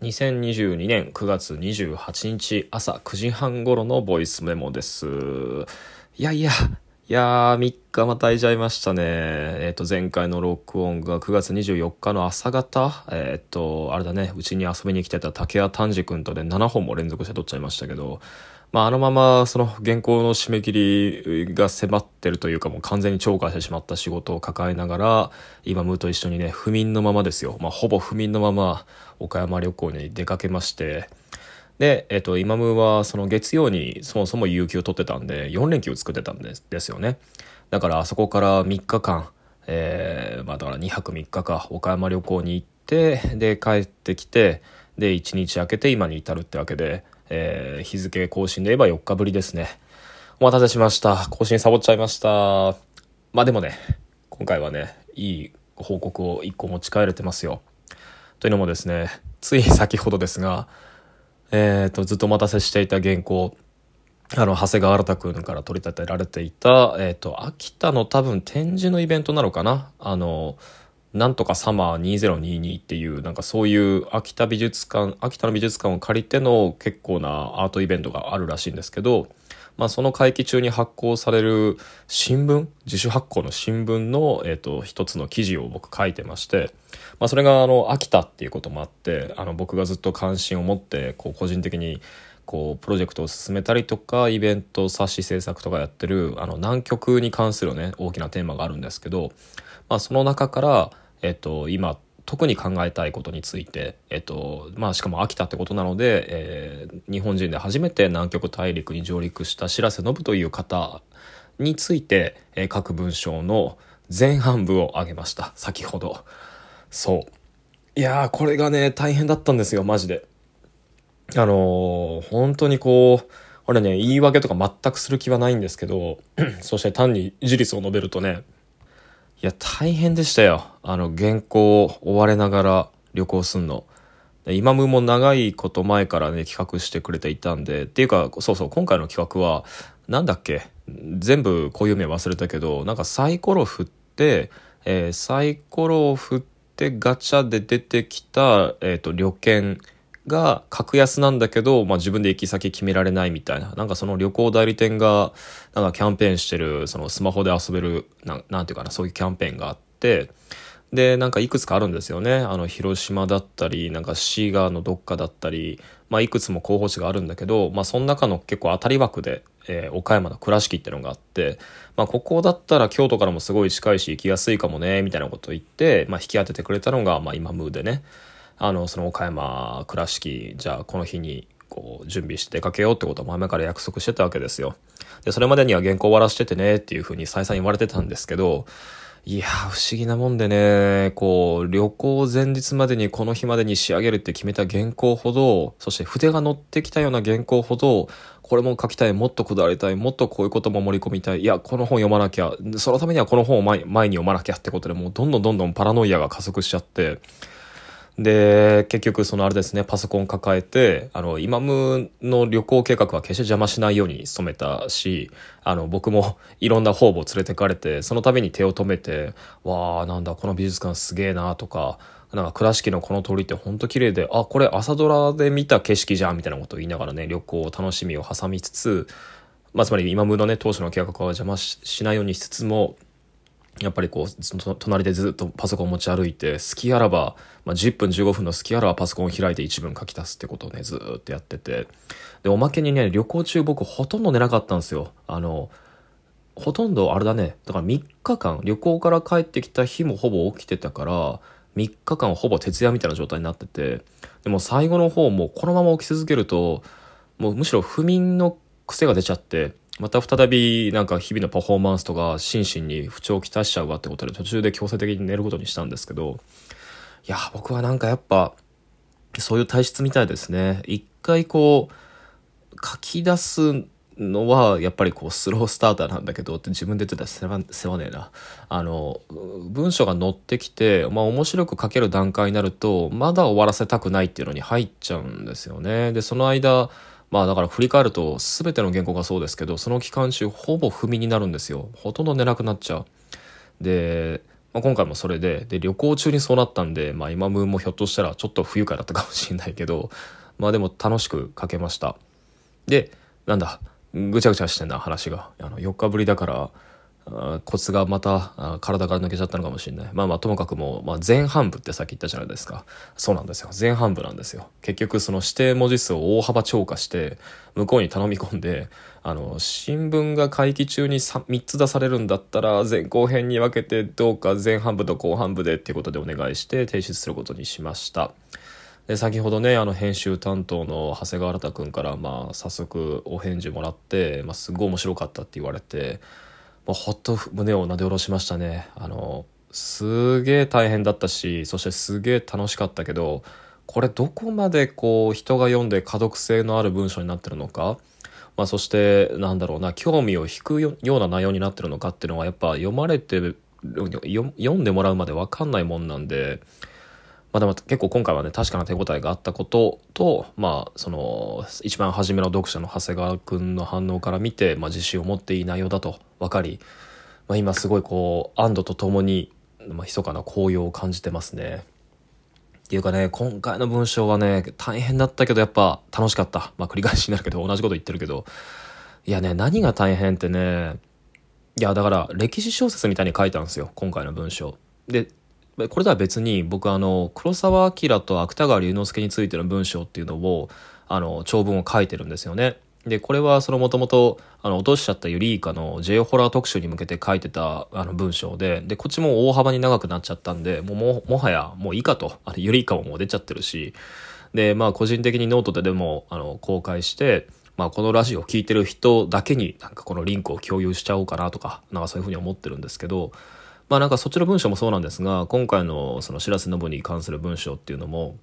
2022年9月28日朝9時半頃のボイスメモです。いやいや、いやー、3日またいちゃいましたね。えっ、と、前回の録音が9月24日の朝方、えっ、と、あれだね、うちに遊びに来てた竹谷丹治君とで7本も連続して撮っちゃいましたけど、まあ、あのままその原稿の締め切りが迫ってるというかもう完全に超過してしまった仕事を抱えながら今ムーと一緒にね不眠のままですよ、まあ、ほぼ不眠のまま岡山旅行に出かけまして。で、えっと、今ムーはその月曜にそもそも有給を取ってたんで4連休作ってたんですですよね。だからあそこから3日間えー、まあだから2泊3日か岡山旅行に行ってで帰ってきてで1日空けて今に至るってわけでえー、日付更新で言えば4日ぶりですね。お待たせしました。更新サボっちゃいました。まあでもね、今回はね、いい報告を1個持ち帰れてますよ。というのもですね、つい先ほどですが、えっ、ー、と、ずっとお待たせしていた原稿、あの、長谷川新君から取り立てられていた、えっ、ー、と、秋田の多分展示のイベントなのかな？あの、なんとかサマー2022っていうなんかそういう秋田美術館秋田の美術館を借りての結構なアートイベントがあるらしいんですけど、まあ、その会期中に発行される新聞自主発行の新聞の、えーと、一つの記事を僕書いてまして、まあ、それがあの秋田っていうこともあってあの僕がずっと関心を持ってこう個人的にこうプロジェクトを進めたりとかイベント冊子制作とかやってるあの南極に関するね大きなテーマがあるんですけど、まあ、その中から、えっと、今特に考えたいことについて、えっとまあ、しかも秋田ってことなので、えー、日本人で初めて南極大陸に上陸した白瀬信という方について、えー、各文章の前半部を挙げました。先ほど。そう。いやーこれがね大変だったんですよマジで。あのー、本当にこう、俺ね、言い訳とか全くする気はないんですけど、そして単に事実を述べるとね、いや、大変でしたよ。あの、原稿を追われながら旅行すんの。今ムも長いこと前からね、企画してくれていたんで、っていうか、そうそう、今回の企画は、なんだっけ？全部固有名忘れたけど、なんかサイコロ振って、えー、サイコロを振ってガチャで出てきた、えっ、ー、と、旅券、が格安なんだけど、まあ、自分で行き先決められないみたいな。なんかその旅行代理店が、なんかキャンペーンしてる、そのスマホで遊べる、ななんていうかな、そういうキャンペーンがあって、で、なんかいくつかあるんですよね。あの、広島だったり、なんか滋賀のどっかだったり、まあ、いくつも候補地があるんだけど、まあ、その中の結構当たり枠で、えー、岡山の倉敷ってのがあって、まあ、ここだったら京都からもすごい近いし行きやすいかもね、みたいなことを言って、まあ、引き当ててくれたのが、まあ、今ムーでね。あの、その岡山倉敷、じゃあこの日にこう準備して出かけようってことを前々から約束してたわけですよ。で、それまでには原稿終わらしててねっていうふうに再三言われてたんですけど、いや不思議なもんでね、こう、旅行前日までにこの日までに仕上げるって決めた原稿ほど、そして筆が乗ってきたような原稿ほど、これも書きたい、もっとこだわりたい、もっとこういうことも盛り込みたい、いや、この本読まなきゃ、そのためにはこの本を前前に読まなきゃってことでもうどんどんどんどんパラノイアが加速しちゃって、で、結局そのあれですね、パソコン抱えて、あの、今ムの旅行計画は決して邪魔しないように努めたし、あの、僕も いろんな方々連れてかれて、その度に手を止めて、わあなんだ、この美術館すげえなとか、なんか倉敷のこの通りってほんと綺麗で、あ、これ朝ドラで見た景色じゃんみたいなことを言いながらね、旅行を楽しみを挟みつつ、まあ、つまり今ムのね、当初の計画は邪魔しないようにしつつも、やっぱりこう、その隣でずっとパソコン持ち歩いて、好きあらば、まあ、10分15分の好きあらばパソコンを開いて一文書き足すってことをね、ずっとやってて。で、おまけにね、旅行中僕ほとんど寝なかったんですよ。あの、ほとんどあれだね。だから3日間、旅行から帰ってきた日もほぼ起きてたから、3日間ほぼ徹夜みたいな状態になってて、でも最後の方もこのまま起き続けると、もうむしろ不眠の癖が出ちゃって、また再びなんか日々のパフォーマンスとか心身に不調をきたしちゃうわってことで途中で強制的に寝ることにしたんですけど、いや、僕はなんかやっぱ、そういう体質みたいですね。一回こう、書き出すのはやっぱりこうスロースターターなんだけどって自分で言ってたら世話世話ねえな。あの、文章が載ってきて、まあ面白く書ける段階になると、まだ終わらせたくないっていうのに入っちゃうんですよね。で、その間、まあだから振り返ると全ての原稿がそうですけどその期間中ほぼ不眠になるんですよほとんど寝なくなっちゃうでまあ、今回もそれで、で、旅行中にそうなったんで、まあ今ムーもひょっとしたらちょっと不愉快だったかもしれないけど、まあでも楽しく書けました。で、なんだ、ぐちゃぐちゃしてんな話が。あの、4日ぶりだから、コツがまた体から抜けちゃったのかもしれない。まあまあともかくもう、まあ、前半部ってさっき言ったじゃないですか。そうなんですよ。前半部なんですよ。結局その指定文字数を大幅超過して向こうに頼み込んで、あの、新聞が会期中に 3, 3つ出されるんだったら前後編に分けてどうか前半部と後半部でっていうことでお願いして提出することにしました。で先ほどねあの編集担当の長谷川新君からまあ早速お返事もらって、まあ、すごい面白かったって言われてもうほっと胸をなで下ろしましたね。あの、すげえ大変だったし、そしてすげえ楽しかったけど、これどこまでこう人が読んで可読性のある文章になってるのか、まあ、そしてなんだろうな興味を引くような内容になってるのかっていうのはやっぱ読まれて読んでもらうまで分かんないもんなんで、まあでも結構今回はね、確かな手応えがあったことと、まあ、その、一番初めの読者の長谷川くんの反応から見て、まあ自信を持っていい内容だと分かり、まあ今すごいこう、安堵とともに、まあ密かな高揚を感じてますね。っていうかね、今回の文章はね、大変だったけどやっぱ楽しかった。まあ繰り返しになるけど、同じこと言ってるけど。いやね、何が大変ってね、いやだから歴史小説みたいに書いたんですよ、今回の文章。で、これとは別に僕あの黒澤明と芥川龍之介についての文章っていうのをあの長文を書いてるんですよね。でこれはそのもともとあの落としちゃったユリイカの J ホラー特集に向けて書いてたあの文章ででこっちも大幅に長くなっちゃったんでもうももはやもういいかと。あれユリイカももう出ちゃってるし。でまあ個人的にノートででもあの公開してまあ、このラジオを聴いてる人だけになんかこのリンクを共有しちゃおうかなとかなんかそういうふうに思ってるんですけどまあなんかそっちの文章もそうなんですが、今回のその白瀬信に関する文章っていうのも、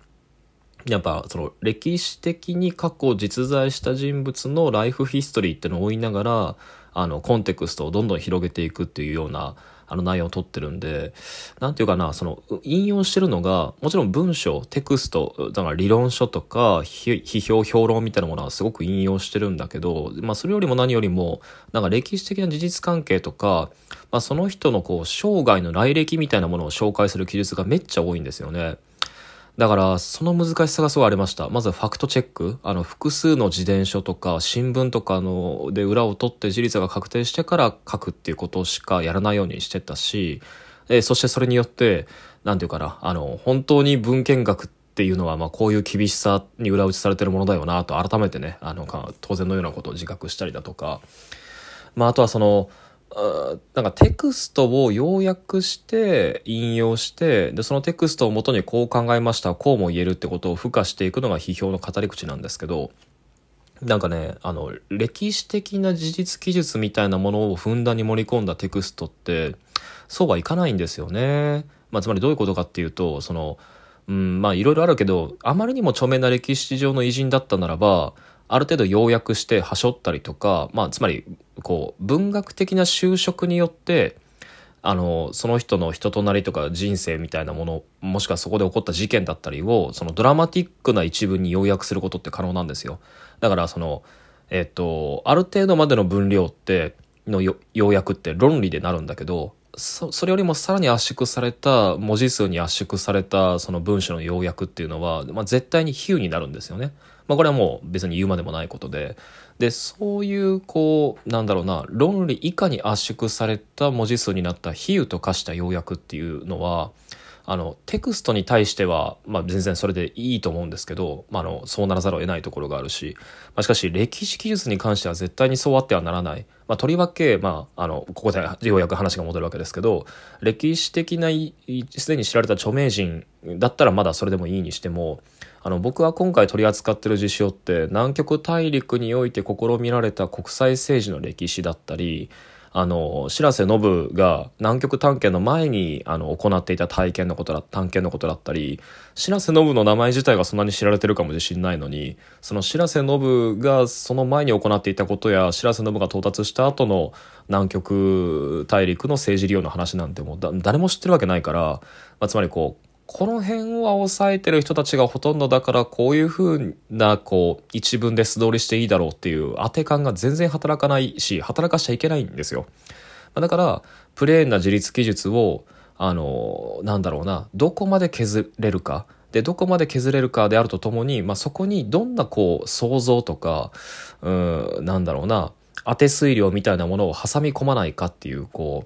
やっぱその歴史的に過去実在した人物のライフヒストリーってのを追いながら、あのコンテクストをどんどん広げていくっていうようなあの内容を取ってるんで、なんていうかな、その引用してるのが、もちろん文章、テクスト、だから理論書とか批評、評論みたいなものはすごく引用してるんだけど、まあそれよりも何よりも、なんか歴史的な事実関係とか、まあその人のこう生涯の来歴みたいなものを紹介する記述がめっちゃ多いんですよね。だから、その難しさがすごいありました。まずファクトチェック。あの、複数の自伝書とか、新聞とかの、で裏を取って事実が確定してから書くっていうことしかやらないようにしてたし、えそしてそれによって、なんていうかな、あの、本当に文献学っていうのは、まあ、こういう厳しさに裏打ちされてるものだよな、と改めてね、あの、当然のようなことを自覚したりだとか、まあ、あとはその、なんかテクストを要約して引用してでそのテクストをもとにこう考えましたこうも言えるってことを付加していくのが批評の語り口なんですけどなんかねあの歴史的な事実記述みたいなものをふんだんに盛り込んだテクストってそうはいかないんですよね。まあ、つまりどういうことかっていうとそのうんまあいろいろあるけどあまりにも著名な歴史上の偉人だったならばある程度要約してはしょったりとか、まあ、つまりこう文学的な就職によってあのその人の人となりとか人生みたいなものもしくはそこで起こった事件だったりをそのドラマティックな一文に要約することって可能なんですよだからそのえっとある程度までの分量っての要約って論理でなるんだけどそそれよりもさらに圧縮された文字数に圧縮されたその文章の要約っていうのは、まあ、絶対に比喩になるんですよね。まあ、これはもう別に言うまでもないことで。でそういうこうなんだろうな論理以下に圧縮された文字数になった比喩と化した要約っていうのはあのテクストに対しては、まあ、全然それでいいと思うんですけど、まあ、あのそうならざるを得ないところがあるし、まあ、しかし歴史記述に関しては絶対にそうあってはならない、まあ、とりわけ、まあ、あのここでようやく話が戻るわけですけど歴史的なすでに知られた著名人だったらまだそれでもいいにしてもあの僕は今回取り扱ってる事象って南極大陸において試みられた国際政治の歴史だったりあの、白瀬信が南極探検の前にあの行っていた体験のことだ、探検のことだったり、白瀬信の名前自体がそんなに知られてるかもしれないのに、その白瀬信がその前に行っていたことや、白瀬信が到達した後の南極大陸の政治利用の話なんてもう誰も知ってるわけないから、まあ、つまりこう、この辺は抑えてる人たちがほとんどだからこういう風なこう一文で素通りしていいだろうっていう当て感が全然働かないし働かしちゃいけないんですよ。だからプレーンな自立記述をあのなんだろうなどこまで削れるかでどこまで削れるかであるとともに、まあ、そこにどんなこう想像とかうんなんだろうな当て推量みたいなものを挟み込まないかっていうこ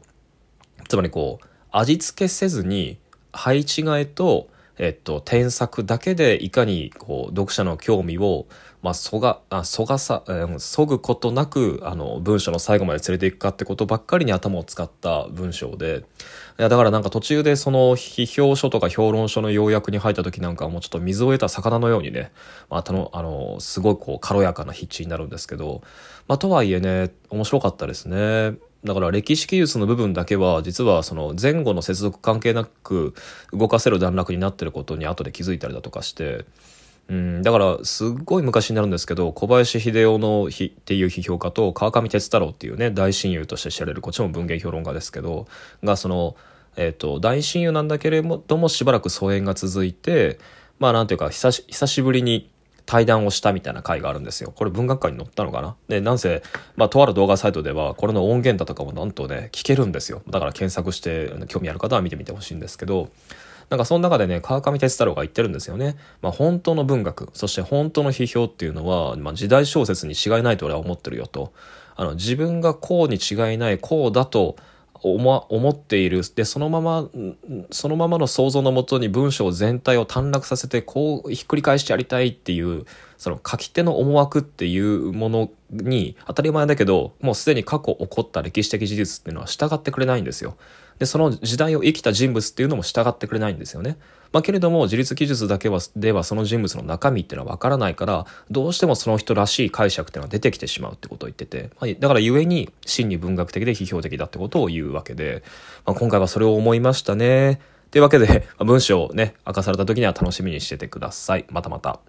うつまりこう味付けせずに配置換えとえっと、添削だけでいかにこう読者の興味を、まあ、そが、あ、そがさ、えー、そぐことなく、あの、文章の最後まで連れていくかってことばっかりに頭を使った文章で、いや、だからなんか途中でその批評書とか評論書の要約に入った時なんかはもうちょっと水を得た魚のようにね、まあ、たの、あの、すごいこう軽やかな筆致になるんですけど、まあ、とはいえね、面白かったですね。だから歴史記述の部分だけは実はその前後の接続関係なく動かせる段落になってることに後で気づいたりだとかしてうんだからすっごい昔になるんですけど小林秀夫の日っていう批評家と川上哲太郎っていうね大親友として知られるこっちも文芸評論家ですけどがその、えーと、大親友なんだけれどもしばらく疎遠が続いてまあなんていうか久し久しぶりに対談をしたみたいな回があるんですよ。これ文学館に載ったのかな？で、なんせ、まあ、とある動画サイトでは、これの音源だとかもなんとね、聞けるんですよ。だから検索して、興味ある方は見てみてほしいんですけど、なんかその中でね、川上哲太郎が言ってるんですよね。まあ本当の文学、そして本当の批評っていうのは、まあ時代小説に違いないと俺は思ってるよと。あの、自分がこうに違いない、こうだと、思思っているでそのままそのままの想像のもとに文章全体を短絡させてこうひっくり返してやりたいっていうその書き手の思惑っていうものに当たり前だけどもうすでに過去起こった歴史的事実っていうのは従ってくれないんですよ。でその時代を生きた人物っていうのも従ってくれないんですよね。まあ、けれども自律記述だけはではその人物の中身っていうのは分からないからどうしてもその人らしい解釈っていうのが出てきてしまうってことを言ってて、まあ、だから故に真に文学的で批評的だってことを言うわけで、まあ、今回はそれを思いましたね。というわけで、文章をね、明かされた時には楽しみにしててください。またまた。